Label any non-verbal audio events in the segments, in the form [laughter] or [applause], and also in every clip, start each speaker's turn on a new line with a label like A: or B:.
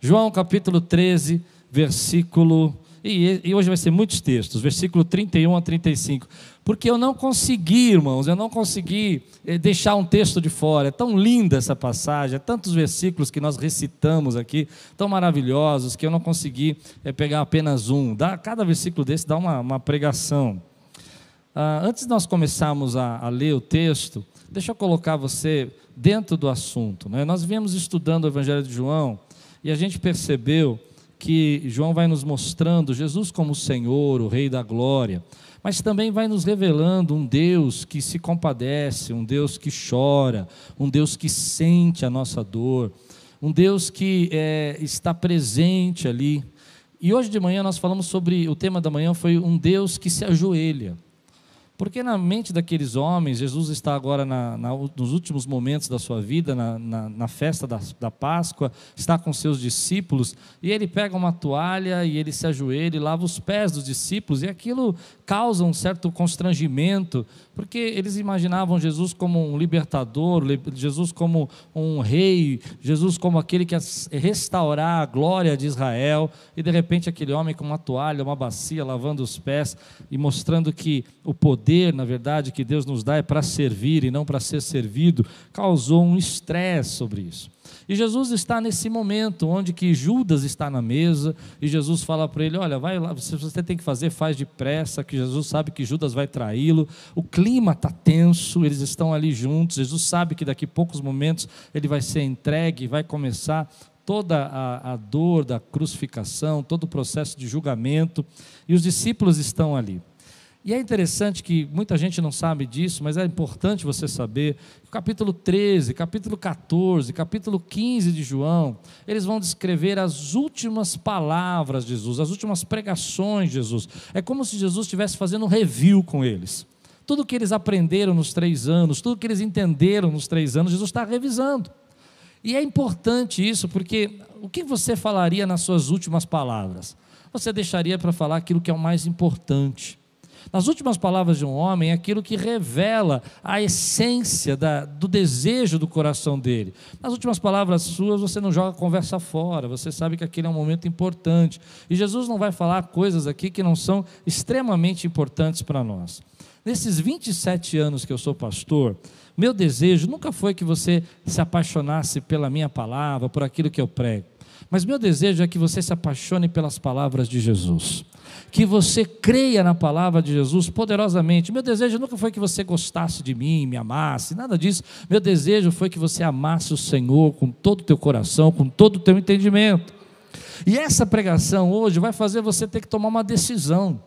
A: João capítulo 13, versículo. E, e hoje vai ser muitos textos, versículo 31 a 35 porque eu não consegui, irmãos, eu não consegui eh, deixar um texto de fora. É tão linda essa passagem, é tantos versículos que nós recitamos aqui, tão maravilhosos, que eu não consegui é, pegar apenas um. Dá, cada versículo desse dá uma, uma pregação. Ah, antes de nós começarmos a, a, ler o texto, deixa eu colocar você dentro do assunto. Né? Nós viemos estudando o Evangelho de João e a gente percebeu que João vai nos mostrando Jesus como o Senhor, o Rei da Glória mas também vai nos revelando um Deus que se compadece, um Deus que chora, um Deus que sente a nossa dor, um Deus que é, está presente ali. E hoje de manhã nós falamos sobre o tema da manhã foi um Deus que se ajoelha. Porque na mente daqueles homens, Jesus está agora na, na, nos últimos momentos da sua vida, na, na festa da, da, Páscoa, está com seus discípulos, e ele pega uma toalha e ele se ajoelha e lava os pés dos discípulos, e aquilo causa um certo constrangimento, porque eles imaginavam Jesus como um libertador, Jesus como um rei, Jesus como aquele que ia restaurar a glória de Israel, e de repente aquele homem com uma toalha, uma bacia, lavando os pés e mostrando que o poder, na verdade, que Deus nos dá é para servir e não para ser servido, causou um estresse sobre isso. E Jesus está nesse momento onde que Judas está na mesa e Jesus fala para ele: Olha, vai lá, você tem que fazer, faz depressa, que Jesus sabe que Judas vai traí-lo. O clima está tenso, eles estão ali juntos. Jesus sabe que daqui a poucos momentos ele vai ser entregue, vai começar toda a, a dor da crucificação, todo o processo de julgamento, e os discípulos estão ali. E é interessante que muita gente não sabe disso, mas é importante você saber. Capítulo 13, capítulo 14, capítulo 15 de João, eles vão descrever as últimas palavras de Jesus, as últimas pregações de Jesus. É como se Jesus estivesse fazendo um review com eles. Tudo que eles aprenderam nos três anos, tudo que eles entenderam nos três anos, Jesus está revisando. E é importante isso, porque o que você falaria nas suas últimas palavras? Você deixaria para falar aquilo que é o mais importante nas últimas palavras de um homem, é aquilo que revela a essência da, do desejo do coração dele. Nas últimas palavras suas, você não joga a conversa fora, você sabe que aquele é um momento importante. E Jesus não vai falar coisas aqui que não são extremamente importantes para nós. Nesses 27 anos que eu sou pastor, meu desejo nunca foi que você se apaixonasse pela minha palavra, por aquilo que eu prego. Mas meu desejo é que você se apaixone pelas palavras de Jesus que você creia na palavra de Jesus poderosamente. Meu desejo nunca foi que você gostasse de mim, me amasse, nada disso. Meu desejo foi que você amasse o Senhor com todo o teu coração, com todo o teu entendimento. E essa pregação hoje vai fazer você ter que tomar uma decisão.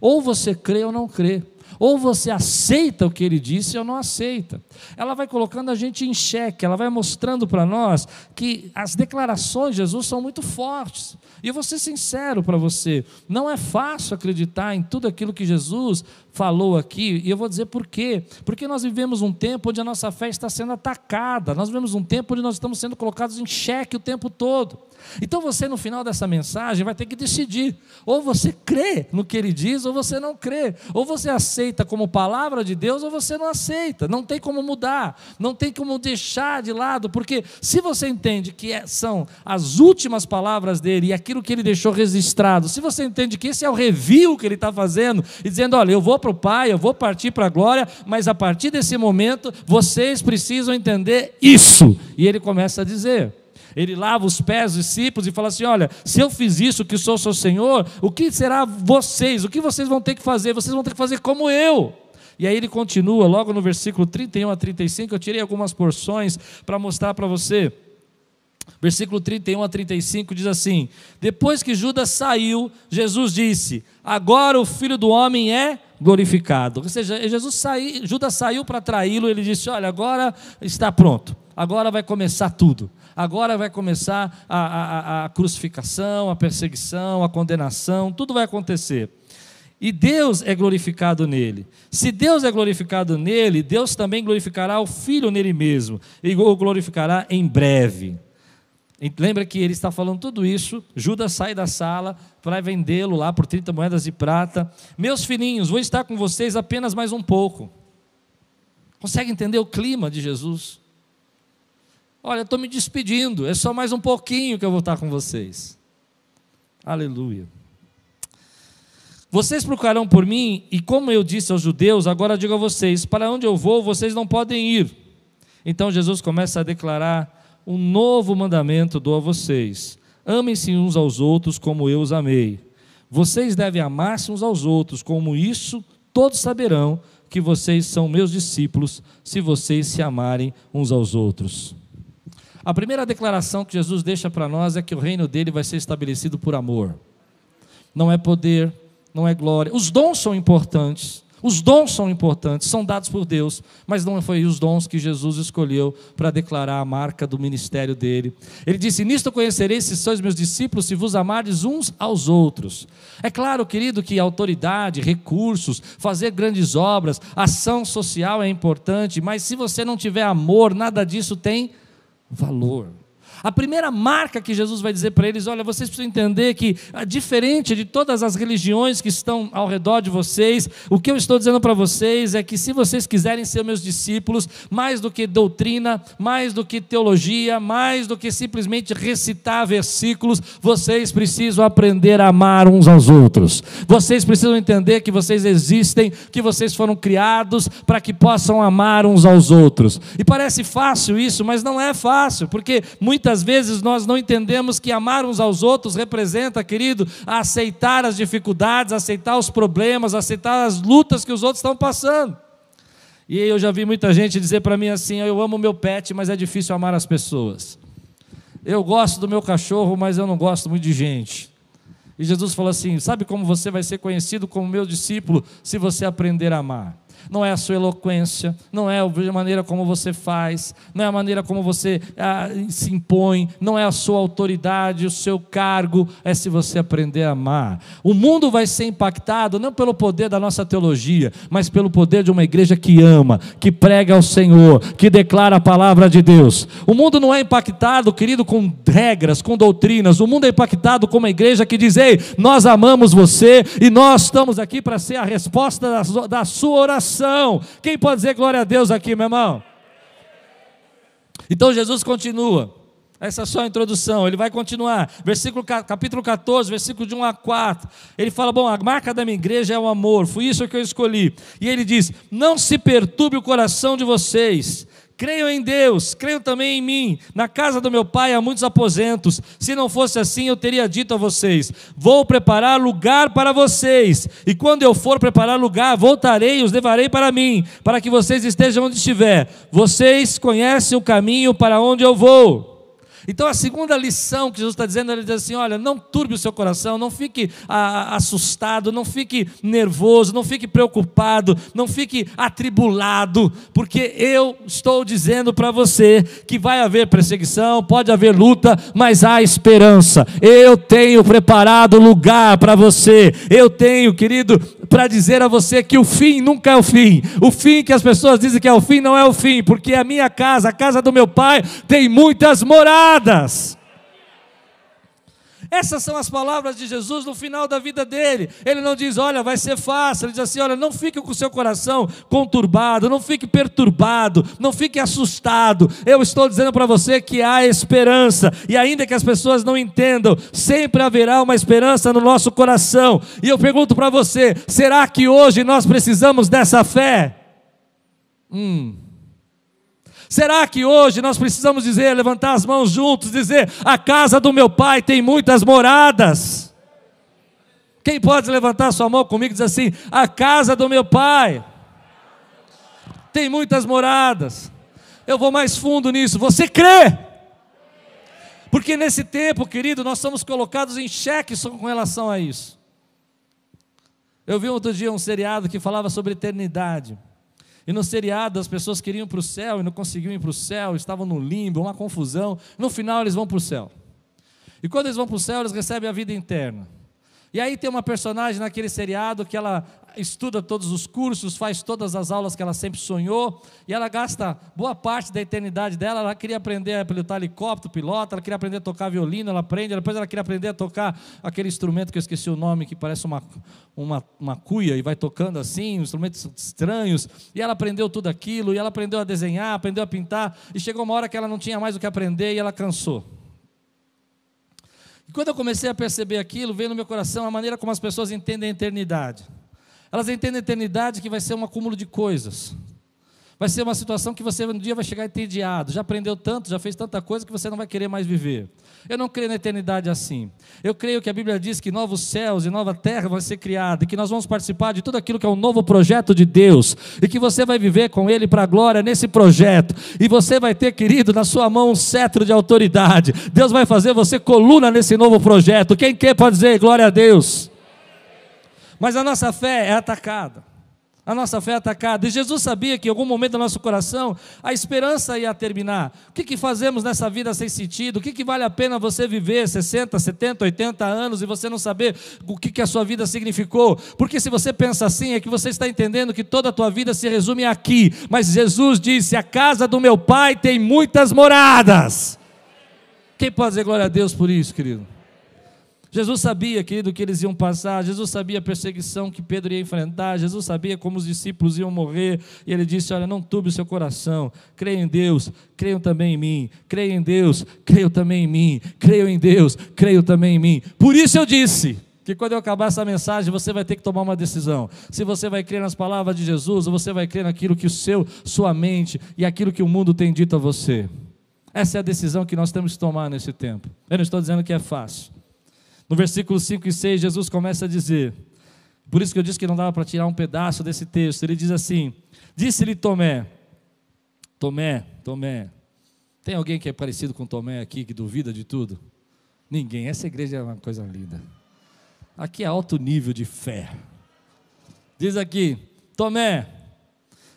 A: Ou você crê ou não crê. Ou você aceita o que ele disse ou não aceita. Ela vai colocando a gente em xeque, ela vai mostrando para nós que as declarações de Jesus são muito fortes. E eu vou ser sincero para você: não é fácil acreditar em tudo aquilo que Jesus falou aqui, e eu vou dizer por quê. Porque nós vivemos um tempo onde a nossa fé está sendo atacada, nós vivemos um tempo onde nós estamos sendo colocados em xeque o tempo todo. Então você, no final dessa mensagem, vai ter que decidir: ou você crê no que ele diz, ou você não crê. Ou você aceita como palavra de Deus, ou você não aceita. Não tem como mudar, não tem como deixar de lado, porque se você entende que é, são as últimas palavras dele e aquilo que ele deixou registrado, se você entende que esse é o review que ele está fazendo e dizendo: olha, eu vou para o Pai, eu vou partir para a glória, mas a partir desse momento vocês precisam entender isso. E ele começa a dizer. Ele lava os pés dos discípulos e fala assim: Olha, se eu fiz isso, que sou seu Senhor, o que será vocês? O que vocês vão ter que fazer? Vocês vão ter que fazer como eu. E aí ele continua, logo no versículo 31 a 35, eu tirei algumas porções para mostrar para você. Versículo 31 a 35 diz assim: Depois que Judas saiu, Jesus disse: Agora o filho do homem é glorificado. Ou seja, Jesus saiu, Judas saiu para traí-lo, ele disse: Olha, agora está pronto, agora vai começar tudo. Agora vai começar a, a, a crucificação, a perseguição, a condenação, tudo vai acontecer. E Deus é glorificado nele. Se Deus é glorificado nele, Deus também glorificará o Filho nele mesmo, e o glorificará em breve. Lembra que ele está falando tudo isso, Judas sai da sala para vendê-lo lá por 30 moedas de prata. Meus filhinhos, vou estar com vocês apenas mais um pouco. Consegue entender o clima de Jesus? Olha, estou me despedindo, é só mais um pouquinho que eu vou estar com vocês. Aleluia. Vocês procurarão por mim, e como eu disse aos judeus, agora digo a vocês: para onde eu vou, vocês não podem ir. Então Jesus começa a declarar: um novo mandamento dou a vocês. Amem-se uns aos outros como eu os amei. Vocês devem amar-se uns aos outros, como isso todos saberão que vocês são meus discípulos, se vocês se amarem uns aos outros. A primeira declaração que Jesus deixa para nós é que o reino dele vai ser estabelecido por amor. Não é poder, não é glória. Os dons são importantes, os dons são importantes, são dados por Deus, mas não foi os dons que Jesus escolheu para declarar a marca do ministério dele. Ele disse: Nisto conhecereis se sois meus discípulos, se vos amardes uns aos outros. É claro, querido, que autoridade, recursos, fazer grandes obras, ação social é importante, mas se você não tiver amor, nada disso tem valor. A primeira marca que Jesus vai dizer para eles: olha, vocês precisam entender que, ah, diferente de todas as religiões que estão ao redor de vocês, o que eu estou dizendo para vocês é que, se vocês quiserem ser meus discípulos, mais do que doutrina, mais do que teologia, mais do que simplesmente recitar versículos, vocês precisam aprender a amar uns aos outros. Vocês precisam entender que vocês existem, que vocês foram criados para que possam amar uns aos outros. E parece fácil isso, mas não é fácil, porque muitas Muitas vezes nós não entendemos que amar uns aos outros representa, querido, aceitar as dificuldades, aceitar os problemas, aceitar as lutas que os outros estão passando. E eu já vi muita gente dizer para mim assim: eu amo meu pet, mas é difícil amar as pessoas. Eu gosto do meu cachorro, mas eu não gosto muito de gente. E Jesus falou assim: sabe como você vai ser conhecido como meu discípulo se você aprender a amar? Não é a sua eloquência, não é a maneira como você faz, não é a maneira como você ah, se impõe, não é a sua autoridade, o seu cargo, é se você aprender a amar. O mundo vai ser impactado não pelo poder da nossa teologia, mas pelo poder de uma igreja que ama, que prega ao Senhor, que declara a palavra de Deus. O mundo não é impactado, querido, com regras, com doutrinas, o mundo é impactado com uma igreja que diz: Ei, nós amamos você e nós estamos aqui para ser a resposta da, sua oração Quem pode dizer glória a Deus aqui, meu irmão? Então Jesus continua. Essa é só a introdução, ele vai continuar. Versículo, capítulo 14, versículo de 1 a 4. Ele fala: Bom, a marca da minha igreja é o amor, foi isso que eu escolhi. E ele diz: Não se perturbe o coração de vocês. Creiam em Deus, creiam também em mim. Na casa do meu pai há muitos aposentos. Se não fosse assim, eu teria dito a vocês: Vou preparar lugar para vocês. E quando eu for preparar lugar, voltarei e os levarei para mim, para que vocês estejam onde estiver. Vocês conhecem o caminho para onde eu vou. Então a segunda lição que Jesus está dizendo, ele diz assim: olha, não turbe o seu coração, não fique ah, assustado, não fique nervoso, não fique preocupado, não fique atribulado, porque eu estou dizendo para você que vai haver perseguição, pode haver luta, mas há esperança. Eu tenho preparado lugar para você. Eu tenho, querido, para dizer a você que o fim nunca é o fim. O fim que as pessoas dizem que é o fim não é o fim, porque a minha casa, a casa do meu pai, tem muitas moradas. Essas são as palavras de Jesus no final da vida dele. Ele não diz, olha, vai ser fácil. Ele diz assim: olha, não fique com o seu coração conturbado, não fique perturbado, não fique assustado. Eu estou dizendo para você que há esperança. E ainda que as pessoas não entendam, sempre haverá uma esperança no nosso coração. E eu pergunto para você: será que hoje nós precisamos dessa fé? Hum. Será que hoje nós precisamos dizer, levantar as mãos juntos, dizer: a casa do meu pai tem muitas moradas? Quem pode levantar sua mão comigo e dizer assim: a casa do meu pai tem muitas moradas? Eu vou mais fundo nisso. Você crê? Porque nesse tempo, querido, nós somos colocados em xeque com relação a isso. Eu vi outro dia um seriado que falava sobre eternidade. E no seriado as pessoas queriam ir para o céu e não conseguiam ir para o céu, estavam no limbo, uma confusão. No final eles vão para o céu. E quando eles vão para o céu, eles recebem a vida interna. E aí tem uma personagem naquele seriado que ela estuda todos os cursos, faz todas as aulas que ela sempre sonhou, e ela gasta boa parte da eternidade dela. Ela queria aprender a pilotar helicóptero, pilota, ela queria aprender a tocar violino, ela aprende, depois ela queria aprender a tocar aquele instrumento que eu esqueci o nome, que parece uma, uma, uma cuia e vai tocando assim, instrumentos estranhos, e ela aprendeu tudo aquilo, e ela aprendeu a desenhar, aprendeu a pintar, e chegou uma hora que ela não tinha mais o que aprender e ela cansou. E quando eu comecei a perceber aquilo, veio no meu coração a maneira como as pessoas entendem a eternidade. Elas entendem a eternidade que vai ser um acúmulo de coisas. Vai ser uma situação que você um dia vai chegar entediado, já aprendeu tanto, já fez tanta coisa que você não vai querer mais viver. Eu não creio na eternidade assim. Eu creio que a Bíblia diz que novos céus e nova terra vão ser criados, e que nós vamos participar de tudo aquilo que é um novo projeto de Deus, e que você vai viver com Ele para a glória nesse projeto, e você vai ter, querido, na sua mão um cetro de autoridade. Deus vai fazer você coluna nesse novo projeto. Quem quer pode dizer glória a Deus. Mas a nossa fé é atacada. A nossa fé atacada. E Jesus sabia que em algum momento do nosso coração a esperança ia terminar. O que, que fazemos nessa vida sem sentido? O que, que vale a pena você viver 60, 70, 80 anos e você não saber o que, que a sua vida significou? Porque se você pensa assim, é que você está entendendo que toda a tua vida se resume aqui. Mas Jesus disse: A casa do meu pai tem muitas moradas. Quem pode dizer glória a Deus por isso, querido? Jesus sabia, querido, que eles iam passar, Jesus sabia a perseguição que Pedro ia enfrentar, Jesus sabia como os discípulos iam morrer, e ele disse: Olha, não tube o seu coração, creia em Deus, creiam também em mim, creia em Deus, creiam também em mim, creiam em Deus, creiam também em mim. Por isso eu disse que quando eu acabar essa mensagem, você vai ter que tomar uma decisão. Se você vai crer nas palavras de Jesus, ou você vai crer naquilo que o seu, sua mente e aquilo que o mundo tem dito a você. Essa é a decisão que nós temos que tomar nesse tempo. Eu não estou dizendo que é fácil. No versículo 5 e 6, Jesus começa a dizer, por isso que eu disse que não dava para tirar um pedaço desse texto, ele diz assim: Disse-lhe Tomé, Tomé, Tomé, tem alguém que é parecido com Tomé aqui, que duvida de tudo? Ninguém, essa igreja é uma coisa linda. Aqui é alto nível de fé. Diz aqui, Tomé,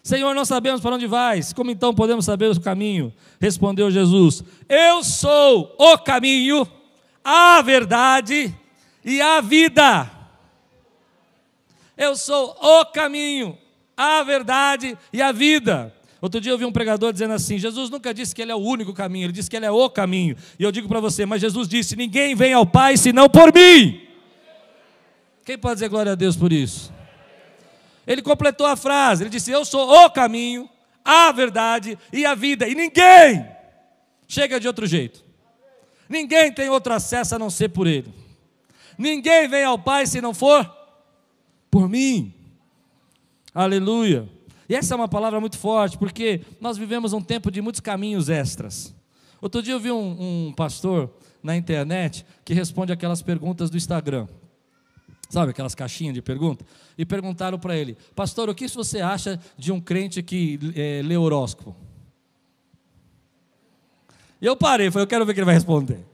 A: Senhor, não sabemos para onde vais, como então podemos saber o caminho? Respondeu Jesus: Eu sou o caminho a verdade e a vida. Eu sou o caminho, a verdade e a vida. Outro dia eu vi um pregador dizendo assim: Jesus nunca disse que Ele é o único caminho, Ele disse que Ele é o caminho. E eu digo para você, mas Jesus disse: ninguém vem ao Pai senão por mim. Quem pode dizer glória a Deus por isso? Ele completou a frase, ele disse: Eu sou o caminho, a verdade e a vida, e ninguém chega de outro jeito. Ninguém tem outro acesso a não ser por Ele. Ninguém vem ao Pai se não for por mim. Aleluia. E essa é uma palavra muito forte, porque nós vivemos um tempo de muitos caminhos extras. Outro dia eu vi um, um pastor na internet que responde aquelas perguntas do Instagram. Sabe aquelas caixinhas de pergunta? E perguntaram para ele, pastor, o que você acha de um crente que é, lê horóscopo? E eu parei, falei, eu quero ver o que ele vai responder.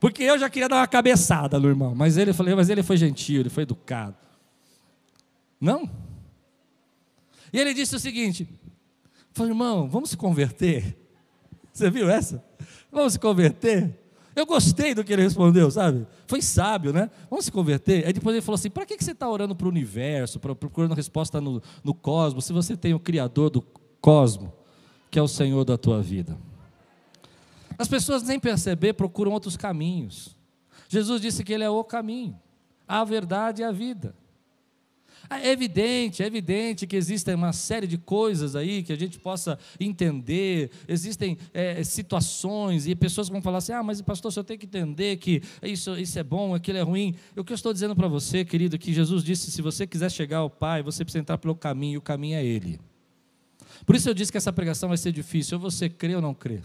A: Porque eu já queria dar uma cabeçada no irmão, mas ele falei, mas ele foi gentil, ele foi educado. Não? E ele disse o seguinte: falei, irmão, vamos se converter. Você viu essa? Vamos se converter? Eu gostei do que ele respondeu, sabe? Foi sábio, né? Vamos se converter. Aí depois ele falou assim: para que você está orando para o universo, procurando resposta no, no cosmos, se você tem o Criador do cosmos, que é o Senhor da tua vida? As pessoas nem perceber procuram outros caminhos. Jesus disse que Ele é o caminho, a verdade e a vida. É evidente, é evidente que existem uma série de coisas aí que a gente possa entender, existem é, situações e pessoas vão falar assim: ah, mas pastor, você tem que entender que isso, isso é bom, aquilo é ruim. O que eu estou dizendo para você, querido, que Jesus disse: se você quiser chegar ao Pai, você precisa entrar pelo caminho, e o caminho é Ele. Por isso eu disse que essa pregação vai ser difícil, ou você crê ou não crê.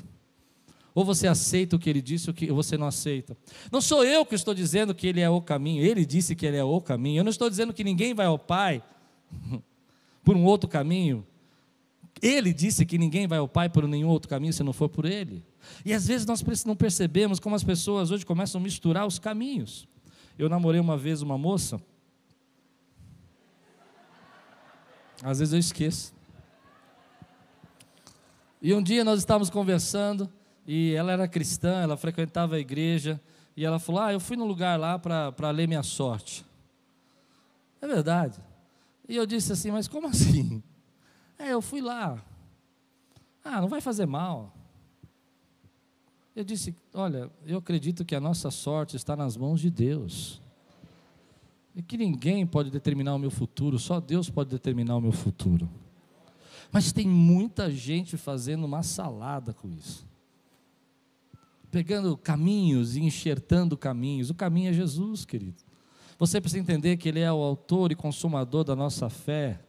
A: Ou você aceita o que ele disse ou você não aceita. Não sou eu que estou dizendo que ele é o caminho, ele disse que ele é o caminho. Eu não estou dizendo que ninguém vai ao Pai [laughs] por um outro caminho. Ele disse que ninguém vai ao Pai por nenhum outro caminho se não for por ele. E às vezes nós não percebemos como as pessoas hoje começam a misturar os caminhos. Eu namorei uma vez uma moça. Às vezes eu esqueço. E um dia nós estávamos conversando e ela era cristã, ela frequentava a igreja, E ela falou: Ah, eu fui no lugar lá para ler minha sorte. É verdade. E eu disse assim: Mas como assim? [laughs] É, eu fui lá. Ah, não vai fazer mal. Eu disse: Olha, eu acredito que a nossa sorte está nas mãos de Deus. E que ninguém pode determinar o meu futuro, só Deus pode determinar o meu futuro. Mas tem muita gente fazendo uma salada com isso. Pegando caminhos e enxertando caminhos. O caminho é Jesus, querido. Você precisa entender que Ele é o autor e consumador da nossa fé.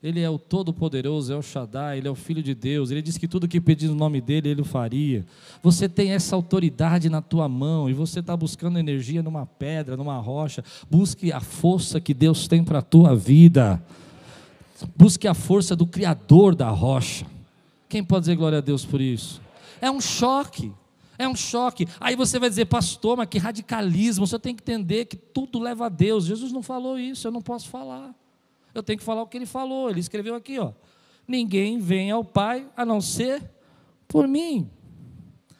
A: Ele é o Todo-Poderoso, é o Shaddai, Ele é o Filho de Deus. Ele diz que tudo que pedir no nome dEle, Ele o faria. Você tem essa autoridade na tua mão e você está buscando energia numa pedra, numa rocha. Busque a força que Deus tem para a tua vida. Busque a força do Criador da rocha. Quem pode dizer glória a Deus por isso? É um choque. É um choque. Aí você vai dizer, pastor, mas que radicalismo. Você tem que entender que tudo leva a Deus. Jesus não falou isso, eu não posso falar. Eu tenho que falar o que ele falou. Ele escreveu aqui, ó. Ninguém vem ao Pai a não ser por mim.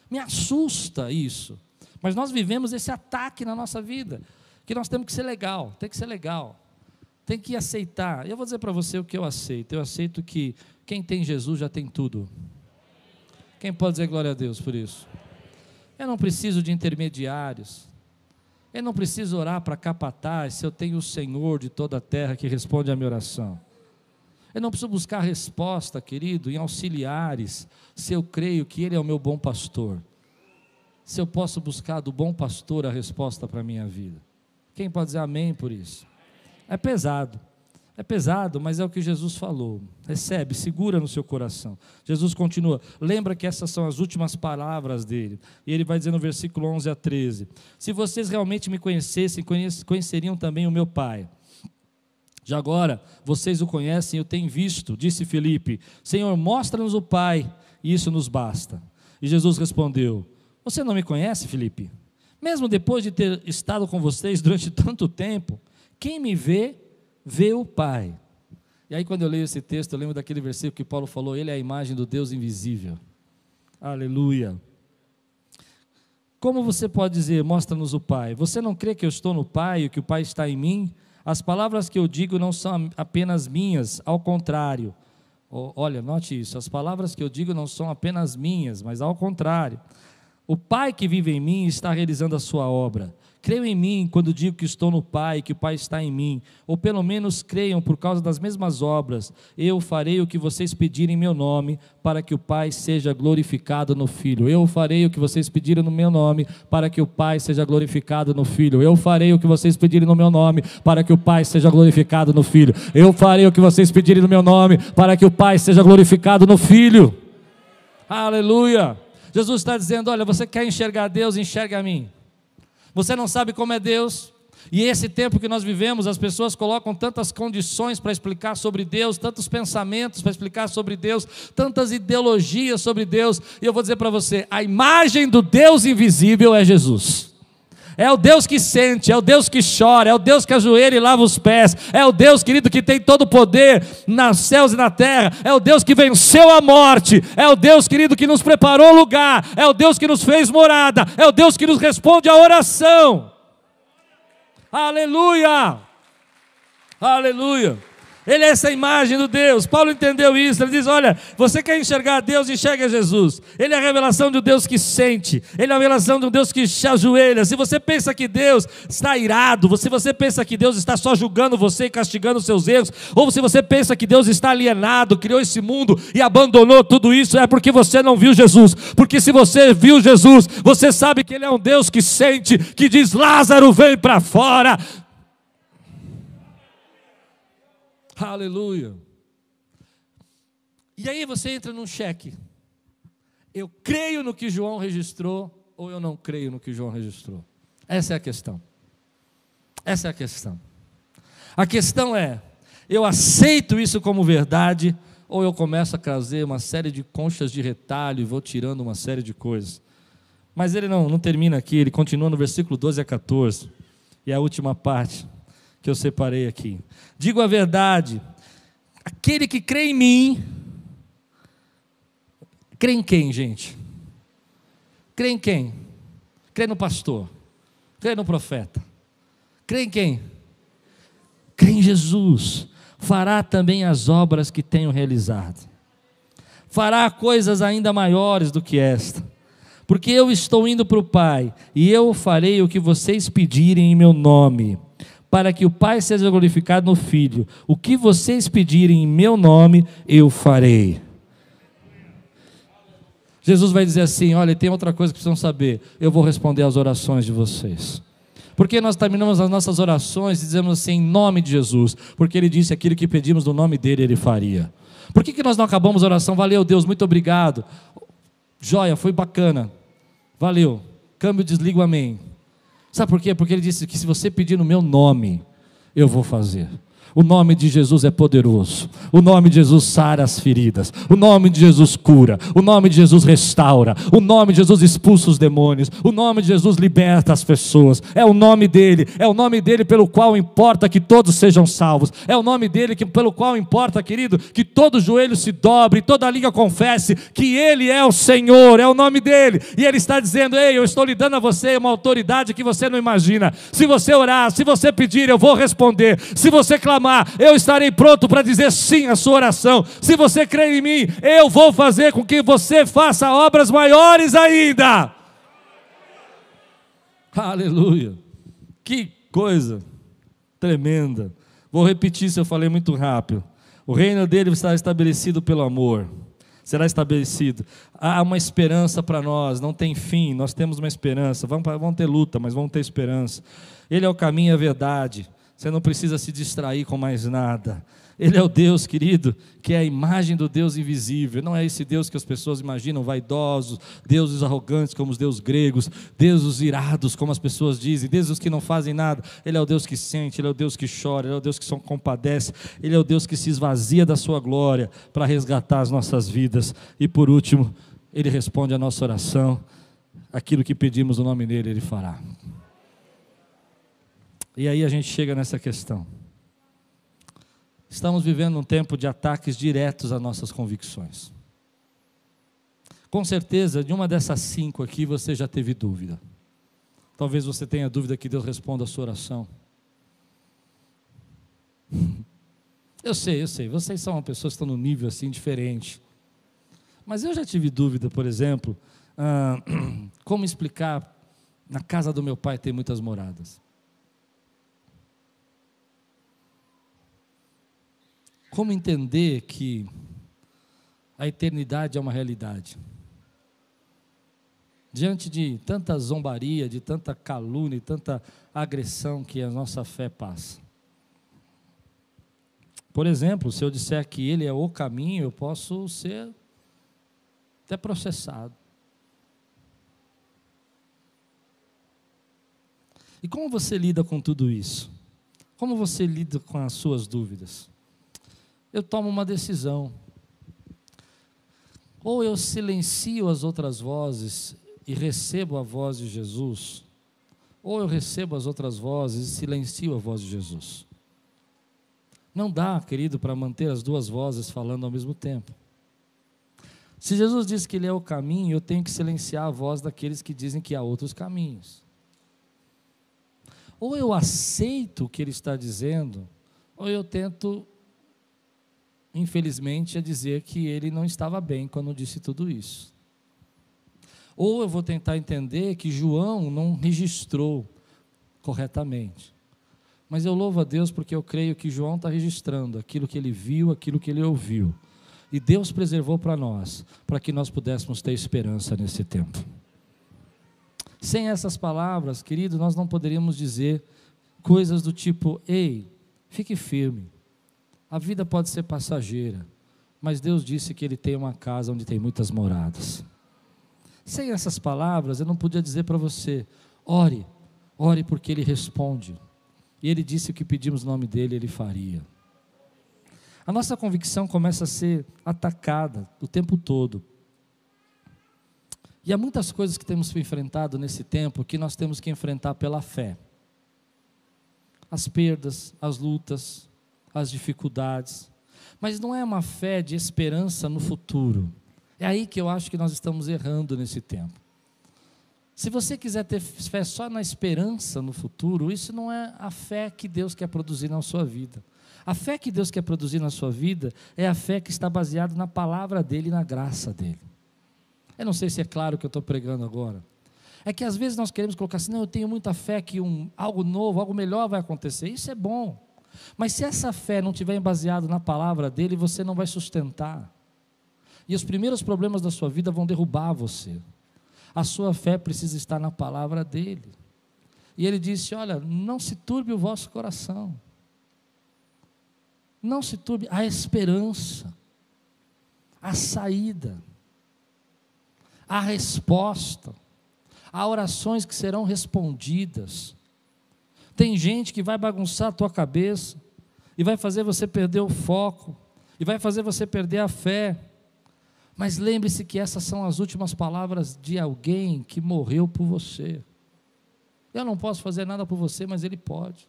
A: Me assusta isso. Mas nós vivemos esse ataque na nossa vida, que nós temos que ser legal, tem que ser legal. Tem que aceitar. Eu vou dizer para você o que eu aceito. Eu aceito que quem tem Jesus já tem tudo. Quem pode dizer glória a Deus por isso? Eu não preciso de intermediários. Eu não preciso orar para capataz se eu tenho o Senhor de toda a terra que responde à minha oração. Eu não preciso buscar resposta, querido, em auxiliares, se eu creio que Ele é o meu bom pastor. Se eu posso buscar do bom pastor a resposta para a minha vida. Quem pode dizer amém por isso? É pesado. É pesado, mas é o que Jesus falou. Recebe, segura no seu coração. Jesus continua. Lembra que essas são as últimas palavras dele. E ele vai dizer no versículo 11 a 13: Se vocês realmente me conhecessem, conheceriam também o meu Pai. Já agora, vocês o conhecem, eu tenho visto, disse Felipe. Senhor, mostra-nos o Pai, e isso nos basta. E Jesus respondeu: Você não me conhece, Felipe? Mesmo depois de ter estado com vocês durante tanto tempo, quem me vê, vê o Pai. E aí, quando eu leio esse texto, eu lembro daquele versículo que Paulo falou: Ele é a imagem do Deus invisível. Aleluia. Como você pode dizer, mostra-nos o Pai? Você não crê que eu estou no Pai e que o Pai está em mim? As palavras que eu digo não são apenas minhas, ao contrário. Olha, note isso: as palavras que eu digo não são apenas minhas, mas ao contrário. O Pai que vive em mim está realizando a sua obra. Creiam em mim quando digo que estou no Pai, que o Pai está em mim, ou pelo menos creiam por causa das mesmas obras. Eu farei o que vocês pedirem em meu nome, para que o Pai seja glorificado no Filho. Eu farei o que vocês pedirem no meu nome, para que o Pai seja glorificado no Filho. Eu farei o que vocês pedirem no meu nome, para que o Pai seja glorificado no Filho. Eu farei o que vocês pedirem no meu nome, para que o Pai seja glorificado no Filho. Aleluia! Jesus está dizendo: olha, você quer enxergar Deus, enxerga a mim. Você não sabe como é Deus. E esse tempo que nós vivemos, as pessoas colocam tantas condições para explicar sobre Deus, tantos pensamentos para explicar sobre Deus, tantas ideologias sobre Deus. E eu vou dizer para você: a imagem do Deus invisível é Jesus. É o Deus que sente, é o Deus que chora, é o Deus que ajoelha e lava os pés, é o Deus, querido, que tem todo o poder nos céus e na terra, é o Deus que venceu a morte, é o Deus, querido, que nos preparou lugar, é o Deus que nos fez morada, é o Deus que nos responde a oração. Aleluia! Aleluia! Ele é essa imagem do Deus. Paulo entendeu isso. Ele diz: Olha, você quer enxergar Deus, enxerga Jesus. Ele é a revelação de um Deus que sente. Ele é a revelação de um Deus que se ajoelha. Se você pensa que Deus está irado, se você pensa que Deus está só julgando você e castigando os seus erros, ou se você pensa que Deus está alienado, criou esse mundo e abandonou tudo isso, é porque você não viu Jesus. Porque se você viu Jesus, você sabe que Ele é um Deus que sente, que diz: Lázaro, vem para fora. Aleluia. E aí você entra num cheque. Eu creio no que João registrou ou eu não creio no que João registrou? Essa é a questão. Essa é a questão. A questão é: eu aceito isso como verdade ou eu começo a trazer uma série de conchas de retalho e vou tirando uma série de coisas? Mas ele não, não termina aqui, ele continua no versículo 12 a 14. E a última parte que eu separei aqui. Digo a verdade, aquele que crê em mim, crê em quem, gente? Crê em quem? Crê no pastor. Crê no profeta. Crê em quem? Crê em Jesus. Fará também as obras que tenho realizado. Fará coisas ainda maiores do que esta. Porque eu estou indo para o Pai, e eu farei o que vocês pedirem em meu nome, para que o Pai seja glorificado no Filho. O que vocês pedirem em meu nome, eu farei. Jesus vai dizer assim: olha, tem outra coisa que precisam saber. Eu vou responder às orações de vocês. Porque nós terminamos as nossas orações e dizemos assim, em nome de Jesus, porque Ele disse aquilo que pedimos no nome dele, Ele faria. Por que, que nós não acabamos a oração? Valeu, Deus, muito obrigado. Joia, foi bacana. Valeu. Câmbio, desligo, amém. Sabe por quê? Porque Ele disse que se você pedir no meu nome, eu vou fazer. O nome de Jesus é poderoso. O nome de Jesus sara as feridas. O nome de Jesus cura. O nome de Jesus restaura. O nome de Jesus expulsa os demônios. O nome de Jesus liberta as pessoas. É o nome dele. É o nome dele pelo qual importa que todos sejam salvos. É o nome dele que, pelo qual importa, querido, que todo joelho se dobre, toda língua confesse que ele é o Senhor. É o nome dele. E ele está dizendo: Ei, eu estou lhe dando a você uma autoridade que você não imagina. Se você orar, se você pedir, eu vou responder. Se você clamar, eu estarei pronto para dizer sim à sua oração. Se você crer em mim, eu vou fazer com que você faça obras maiores ainda. Aleluia. Que coisa tremenda. Vou repetir se eu falei muito rápido. O reino dele está estabelecido pelo amor. Será estabelecido. Há uma esperança para nós, não tem fim, nós temos uma esperança. Vamos, vamos ter luta, mas vamos ter esperança. Ele é o caminho a verdade. Você não precisa se distrair com mais nada. Ele é o Deus, querido, que é a imagem do Deus invisível. Não é esse Deus que as pessoas imaginam vaidosos, deuses arrogantes como os deuses gregos, deuses irados como as pessoas dizem, deuses que não fazem nada. Ele é o Deus que sente, ele é o Deus que chora, ele é o Deus que se compadece, ele é o Deus que se esvazia da sua glória para resgatar as nossas vidas. E por último, ele responde a nossa oração. Aquilo que pedimos no nome dele, ele fará. E aí a gente chega nessa questão. Estamos vivendo um tempo de ataques diretos às nossas convicções. Com certeza, de uma dessas cinco aqui você já teve dúvida. Talvez você tenha dúvida que Deus responda a sua oração. Eu sei, eu sei, vocês são uma pessoa que estão num nível assim diferente. Mas eu já tive dúvida, por exemplo, ah, [clears throat] como explicar na casa do meu pai ter muitas moradas. Como entender que a eternidade é uma realidade? Diante de tanta zombaria, de tanta calúnia, tanta agressão que a nossa fé passa. Por exemplo, se eu disser que ele é o caminho, eu posso ser até processado. E como você lida com tudo isso? Como você lida com as suas dúvidas? Eu tomo uma decisão. Ou eu silencio as outras vozes e recebo a voz de Jesus, ou eu recebo as outras vozes e silencio a voz de Jesus. Não dá, querido, para manter as duas vozes falando ao mesmo tempo. Se Jesus diz que Ele é o caminho, eu tenho que silenciar a voz daqueles que dizem que há outros caminhos. Ou eu aceito o que Ele está dizendo, ou eu tento infelizmente, a dizer que ele não estava bem quando disse tudo isso. Ou eu vou tentar entender que João não registrou corretamente. Mas eu louvo a Deus porque eu creio que João está registrando aquilo que ele viu, aquilo que ele ouviu. E Deus preservou para nós, para que nós pudéssemos ter esperança nesse tempo. Sem essas palavras, querido, nós não poderíamos dizer coisas do tipo: ei, fique firme, a vida pode ser passageira, mas Deus disse que Ele tem uma casa onde tem muitas moradas. Sem essas palavras, eu não podia dizer para você: ore, ore porque Ele responde. E Ele disse o que pedimos no nome dEle, Ele faria. A nossa convicção começa a ser atacada o tempo todo. E há muitas coisas que temos enfrentado nesse tempo que nós temos que enfrentar pela fé. As perdas, as lutas, as dificuldades. Mas não é uma fé de esperança no futuro. É aí que eu acho que nós estamos errando nesse tempo. Se você quiser ter fé só na esperança no futuro, isso não é a fé que Deus quer produzir na sua vida. A fé que Deus quer produzir na sua vida é a fé que está baseada na palavra dEle e na graça dEle. Eu não sei se é claro o que eu estou pregando agora. É que às vezes nós queremos colocar assim, não, eu tenho muita fé que um, algo novo, algo melhor vai acontecer. Isso é bom. Mas se essa fé não estiver baseada na palavra dele, você não vai sustentar. E os primeiros problemas da sua vida vão derrubar você. A sua fé precisa estar na palavra dele. E ele disse: Olha, não se turbe o vosso coração. Não se turbe, a esperança, a saída, a resposta há orações que serão respondidas. Tem gente que vai bagunçar a tua cabeça e vai fazer você perder o foco e vai fazer você perder a fé. Mas lembre-se que essas são as últimas palavras de alguém que morreu por você. Eu não posso fazer nada por você, mas ele pode.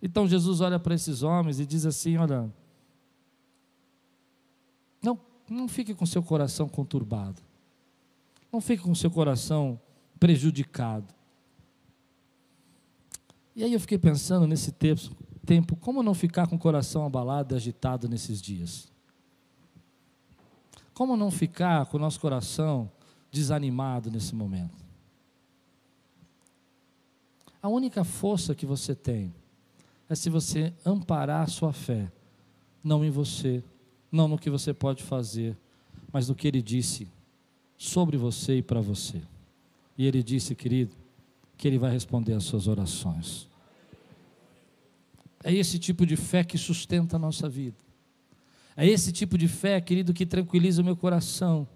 A: Então Jesus olha para esses homens e diz assim: Olha, não, não fique com seu coração conturbado. Não fique com seu coração prejudicado. E aí eu fiquei pensando nesse tempo, tempo, como não ficar com o coração abalado e agitado nesses dias? Como não ficar com o nosso coração desanimado nesse momento? A única força que você tem é se você amparar a sua fé, não em você, não no que você pode fazer, mas no que ele disse sobre você e para você. E ele disse, querido, que ele vai responder às suas orações. É esse tipo de fé que sustenta a nossa vida. É esse tipo de fé, querido, que tranquiliza o meu coração.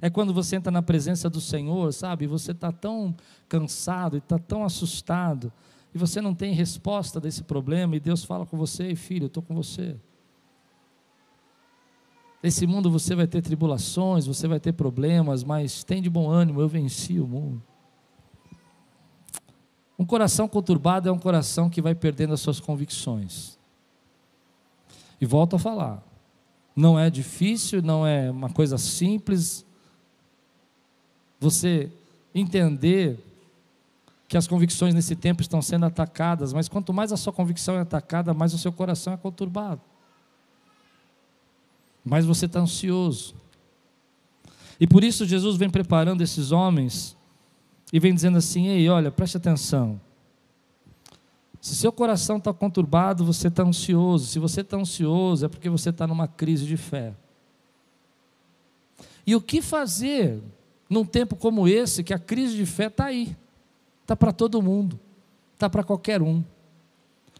A: É quando você entra na presença do Senhor, sabe? Você está tão cansado e está tão assustado, e você não tem resposta desse problema, e Deus fala com você, filho, eu estou com você. Nesse mundo você vai ter tribulações, você vai ter problemas, mas tem de bom ânimo, eu venci o mundo. Um coração conturbado é um coração que vai perdendo as suas convicções. E volto a falar, não é difícil, não é uma coisa simples você entender que as convicções nesse tempo estão sendo atacadas, mas quanto mais a sua convicção é atacada, mais o seu coração é conturbado mas você está ansioso. E por isso Jesus vem preparando esses homens e vem dizendo assim: ei, olha, preste atenção. Se seu coração está conturbado, você está ansioso. Se você está ansioso, é porque você está numa crise de fé. E o que fazer num tempo como esse, que a crise de fé está aí, está para todo mundo, está para qualquer um.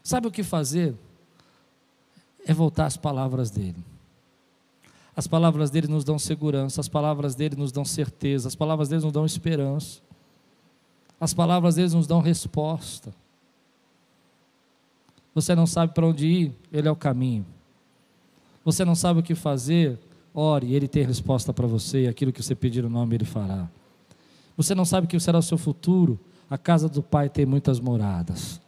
A: Sabe o que fazer? É voltar às palavras dele. As palavras dele nos dão segurança, as palavras dele nos dão certeza, as palavras dele nos dão esperança. As palavras dele nos dão resposta. Você não sabe para onde ir, ele é o caminho. Você não sabe o que fazer, ore, ele tem resposta para você, aquilo que você pedir o nome ele fará. Você não sabe o que será o seu futuro, a casa do Pai tem muitas moradas.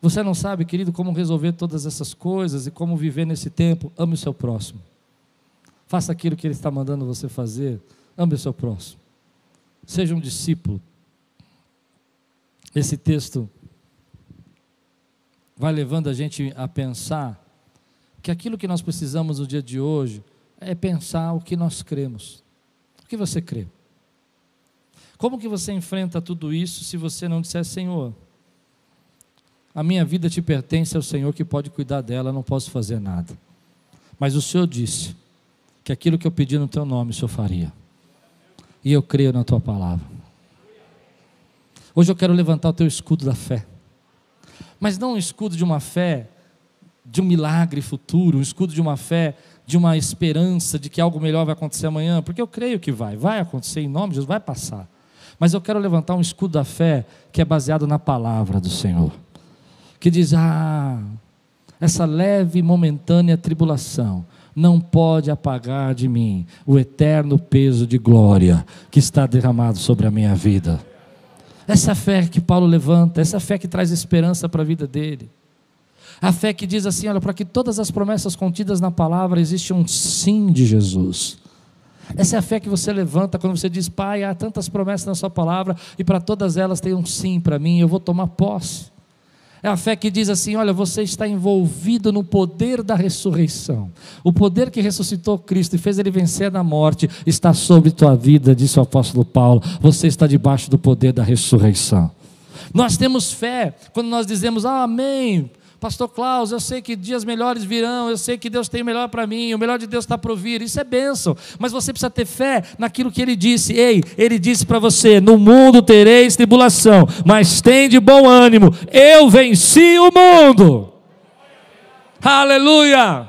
A: Você não sabe, querido, como resolver todas essas coisas e como viver nesse tempo, ame o seu próximo. Faça aquilo que Ele está mandando você fazer. Ame o seu próximo. Seja um discípulo. Esse texto vai levando a gente a pensar que aquilo que nós precisamos no dia de hoje é pensar o que nós cremos. O que você crê? Como que você enfrenta tudo isso se você não disser, Senhor, a minha vida te pertence ao Senhor que pode cuidar dela, não posso fazer nada. Mas o Senhor disse: que aquilo que eu pedi no teu nome o Senhor faria. E eu creio na tua palavra. Hoje eu quero levantar o teu escudo da fé. Mas não um escudo de uma fé de um milagre futuro, um escudo de uma fé, de uma esperança de que algo melhor vai acontecer amanhã, porque eu creio que vai, vai acontecer em nome de Jesus, vai passar. Mas eu quero levantar um escudo da fé que é baseado na palavra do Senhor, que diz: Ah, essa leve e momentânea tribulação não pode apagar de mim o eterno peso de glória que está derramado sobre a minha vida. Essa fé que Paulo levanta, essa fé que traz esperança para a vida dele. A fé que diz assim: olha, para que todas as promessas contidas na palavra existe um sim de Jesus. Essa é a fé que você levanta quando você diz, Pai, há tantas promessas na Sua palavra e para todas elas tem um sim para mim, eu vou tomar posse. É a fé que diz assim: olha, você está envolvido no poder da ressurreição. O poder que ressuscitou Cristo e fez ele vencer na morte está sobre tua vida, disse o apóstolo Paulo. Você está debaixo do poder da ressurreição. Nós temos fé quando nós dizemos ah, amém. Pastor Klaus, eu sei que dias melhores virão, eu sei que Deus tem o melhor para mim, o melhor de Deus está por vir, isso é bênção, mas você precisa ter fé naquilo que Ele disse. Ei, Ele disse para você: no mundo tereis tribulação, mas tem de bom ânimo, eu venci o mundo. Aleluia!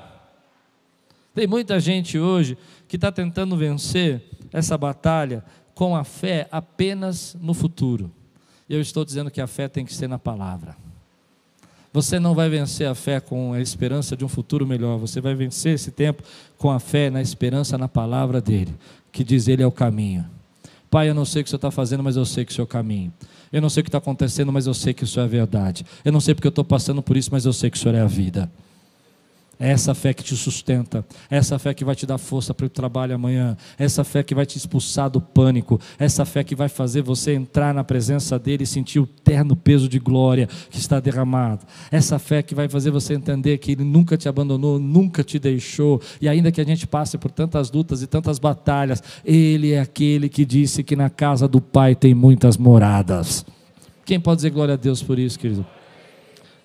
A: Tem muita gente hoje que está tentando vencer essa batalha com a fé apenas no futuro. E eu estou dizendo que a fé tem que ser na palavra. Você não vai vencer a fé com a esperança de um futuro melhor, você vai vencer esse tempo com a fé na esperança na palavra dele, que diz ele é o caminho. Pai, eu não sei o que Senhor está fazendo, mas eu sei que o Senhor é o caminho. Eu não sei o que está acontecendo, mas eu sei que o Senhor é a verdade. Eu não sei porque eu estou passando por isso, mas eu sei que o Senhor é a vida. É essa fé que te sustenta, é essa fé que vai te dar força para o trabalho amanhã, é essa fé que vai te expulsar do pânico, é essa fé que vai fazer você entrar na presença dele e sentir o terno peso de glória que está derramado, essa fé que vai fazer você entender que ele nunca te abandonou, nunca te deixou, e ainda que a gente passe por tantas lutas e tantas batalhas, ele é aquele que disse que na casa do Pai tem muitas moradas. Quem pode dizer glória a Deus por isso, querido?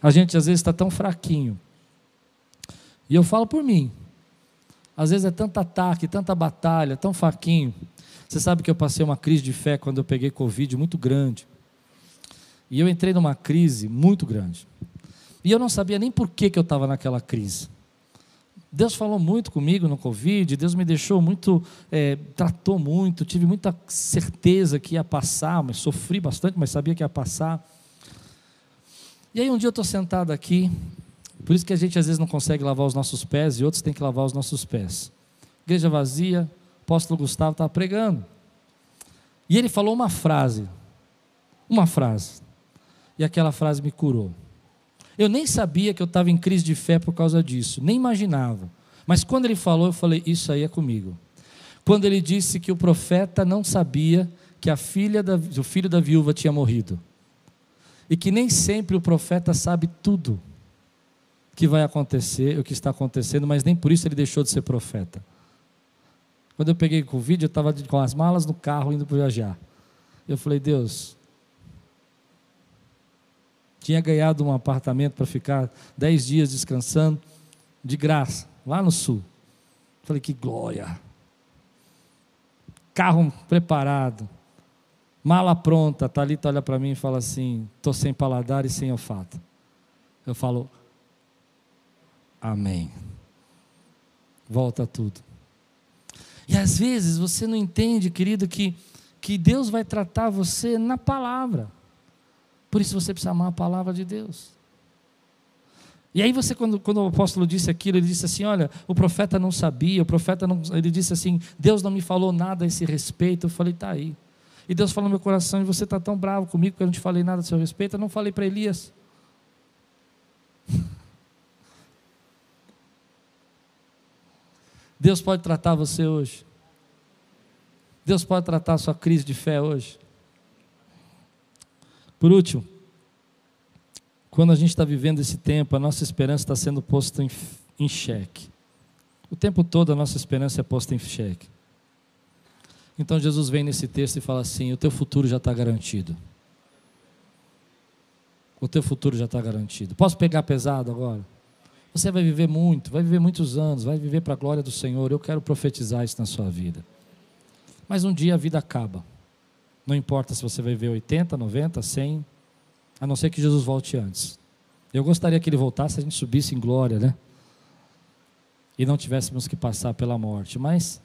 A: A gente às vezes está tão fraquinho e eu falo por mim. Às vezes é tanto ataque, tanta batalha, tão faquinho. Você sabe que eu passei uma crise de fé quando eu peguei Covid muito grande. E eu entrei numa crise muito grande. E eu não sabia nem por que, que eu estava naquela crise. Deus falou muito comigo no Covid, Deus me deixou muito, é, tratou muito, tive muita certeza que ia passar, mas sofri bastante, mas sabia que ia passar. E aí um dia eu estou sentado aqui, por isso que a gente às vezes não consegue lavar os nossos pés e outros têm que lavar os nossos pés. Igreja vazia, o apóstolo Gustavo estava pregando. E ele falou uma frase. Uma frase. E aquela frase me curou. Eu nem sabia que eu estava em crise de fé por causa disso, nem imaginava. Mas quando ele falou, eu falei: Isso aí é comigo. Quando ele disse que o profeta não sabia que a filha da, o filho da viúva tinha morrido. E que nem sempre o profeta sabe tudo que vai acontecer, o que está acontecendo, mas nem por isso ele deixou de ser profeta. Quando eu peguei Covid, eu estava com as malas no carro indo para viajar. Eu falei, Deus, tinha ganhado um apartamento para ficar dez dias descansando, de graça, lá no sul. Falei, que glória! Carro preparado, mala pronta. Thalita olha para mim e fala assim: estou sem paladar e sem olfato. Eu falo, Amém. Volta tudo. E às vezes você não entende, querido, que, que Deus vai tratar você na palavra. Por isso você precisa amar a palavra de Deus. E aí você, quando, quando o apóstolo disse aquilo, ele disse assim, olha, o profeta não sabia, o profeta não, ele disse assim, Deus não me falou nada a esse respeito, eu falei, está aí. E Deus falou no meu coração, e você está tão bravo comigo que eu não te falei nada a seu respeito, eu não falei para Elias. [laughs] Deus pode tratar você hoje. Deus pode tratar a sua crise de fé hoje. Por último, quando a gente está vivendo esse tempo, a nossa esperança está sendo posta em, em xeque. O tempo todo a nossa esperança é posta em xeque. Então Jesus vem nesse texto e fala assim: o teu futuro já está garantido. O teu futuro já está garantido. Posso pegar pesado agora? Você vai viver muito, vai viver muitos anos, vai viver para a glória do Senhor. Eu quero profetizar isso na sua vida. Mas um dia a vida acaba. Não importa se você vai viver 80, 90, 100, a não ser que Jesus volte antes. Eu gostaria que ele voltasse, a gente subisse em glória, né? E não tivéssemos que passar pela morte. Mas,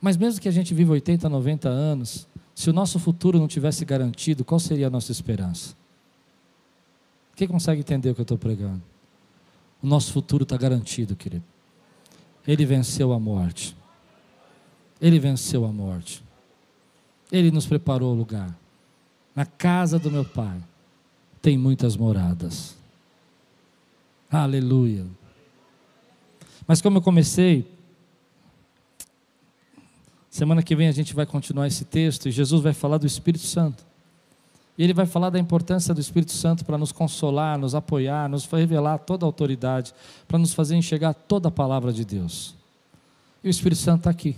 A: mas mesmo que a gente viva 80, 90 anos, se o nosso futuro não tivesse garantido, qual seria a nossa esperança? Quem consegue entender o que eu estou pregando? O nosso futuro está garantido, querido. Ele venceu a morte. Ele venceu a morte. Ele nos preparou o lugar. Na casa do meu Pai tem muitas moradas. Aleluia. Mas como eu comecei, Semana que vem a gente vai continuar esse texto e Jesus vai falar do Espírito Santo. E ele vai falar da importância do Espírito Santo para nos consolar, nos apoiar, nos revelar toda a autoridade, para nos fazer enxergar toda a palavra de Deus. E o Espírito Santo está aqui,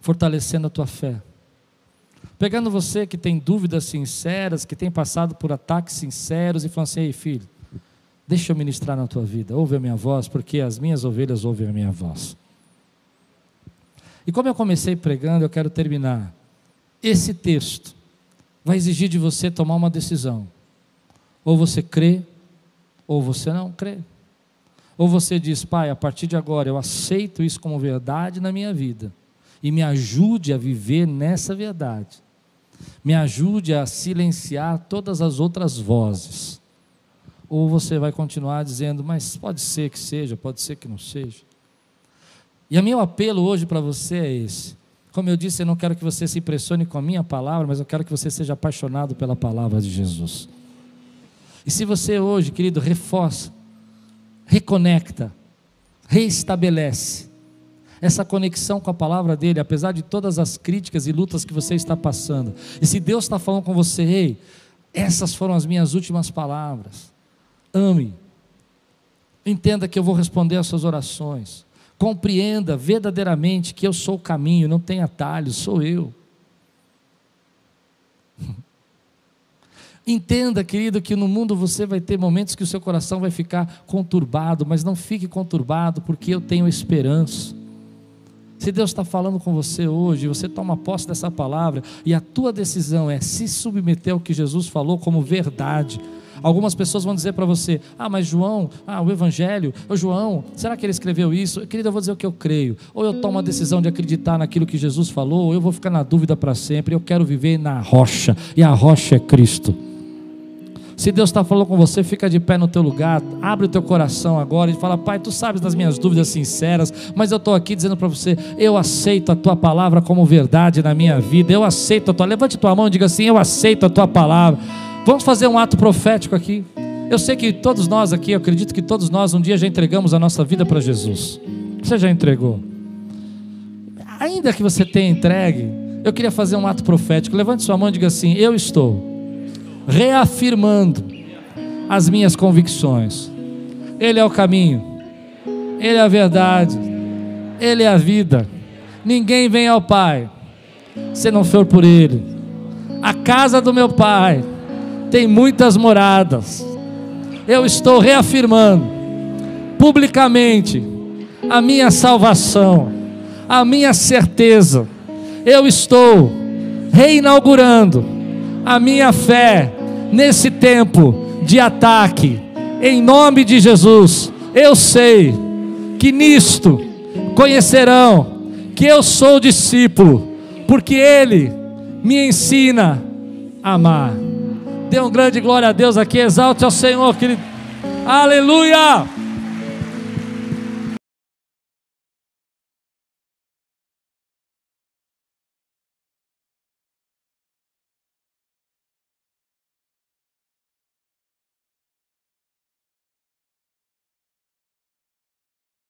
A: fortalecendo a tua fé. Pegando você que tem dúvidas sinceras, que tem passado por ataques sinceros e falando assim: ei filho, deixa eu ministrar na tua vida, ouve a minha voz, porque as minhas ovelhas ouvem a minha voz. E como eu comecei pregando, eu quero terminar. Esse texto vai exigir de você tomar uma decisão. Ou você crê, ou você não crê. Ou você diz, pai, a partir de agora eu aceito isso como verdade na minha vida. E me ajude a viver nessa verdade. Me ajude a silenciar todas as outras vozes. Ou você vai continuar dizendo, mas pode ser que seja, pode ser que não seja. E o meu apelo hoje para você é esse. Como eu disse, eu não quero que você se impressione com a minha palavra, mas eu quero que você seja apaixonado pela palavra de Jesus. E se você hoje, querido, reforça, reconecta, reestabelece essa conexão com a palavra dele, apesar de todas as críticas e lutas que você está passando. E se Deus está falando com você, ei, essas foram as minhas últimas palavras. Ame. Entenda que eu vou responder às suas orações. Compreenda verdadeiramente que eu sou o caminho, não tem atalho, sou eu. [laughs] Entenda, querido, que no mundo você vai ter momentos que o seu coração vai ficar conturbado, mas não fique conturbado, porque eu tenho esperança. Se Deus está falando com você hoje, você toma posse dessa palavra e a tua decisão é se submeter ao que Jesus falou como verdade. Algumas pessoas vão dizer para você: Ah, mas João, ah, o Evangelho, o João, será que ele escreveu isso? Querido, eu vou dizer o que eu creio. Ou eu tomo a decisão de acreditar naquilo que Jesus falou, ou eu vou ficar na dúvida para sempre. Eu quero viver na rocha, e a rocha é Cristo. Se Deus está falando com você, fica de pé no teu lugar, abre o teu coração agora e fala: Pai, tu sabes das minhas dúvidas sinceras, mas eu estou aqui dizendo para você: eu aceito a tua palavra como verdade na minha vida, eu aceito a tua. Levante tua mão e diga assim: eu aceito a tua palavra. Vamos fazer um ato profético aqui. Eu sei que todos nós aqui, eu acredito que todos nós um dia já entregamos a nossa vida para Jesus. Você já entregou? Ainda que você tenha entregue, eu queria fazer um ato profético. Levante sua mão e diga assim: Eu estou reafirmando as minhas convicções. Ele é o caminho, Ele é a verdade, Ele é a vida. Ninguém vem ao Pai se não for por Ele. A casa do meu Pai tem muitas moradas. Eu estou reafirmando publicamente a minha salvação, a minha certeza. Eu estou reinaugurando a minha fé nesse tempo de ataque, em nome de Jesus, eu sei que nisto conhecerão que eu sou discípulo, porque Ele me ensina a amar. Dê um grande glória a Deus aqui, exalte ao Senhor, querido. Aleluia!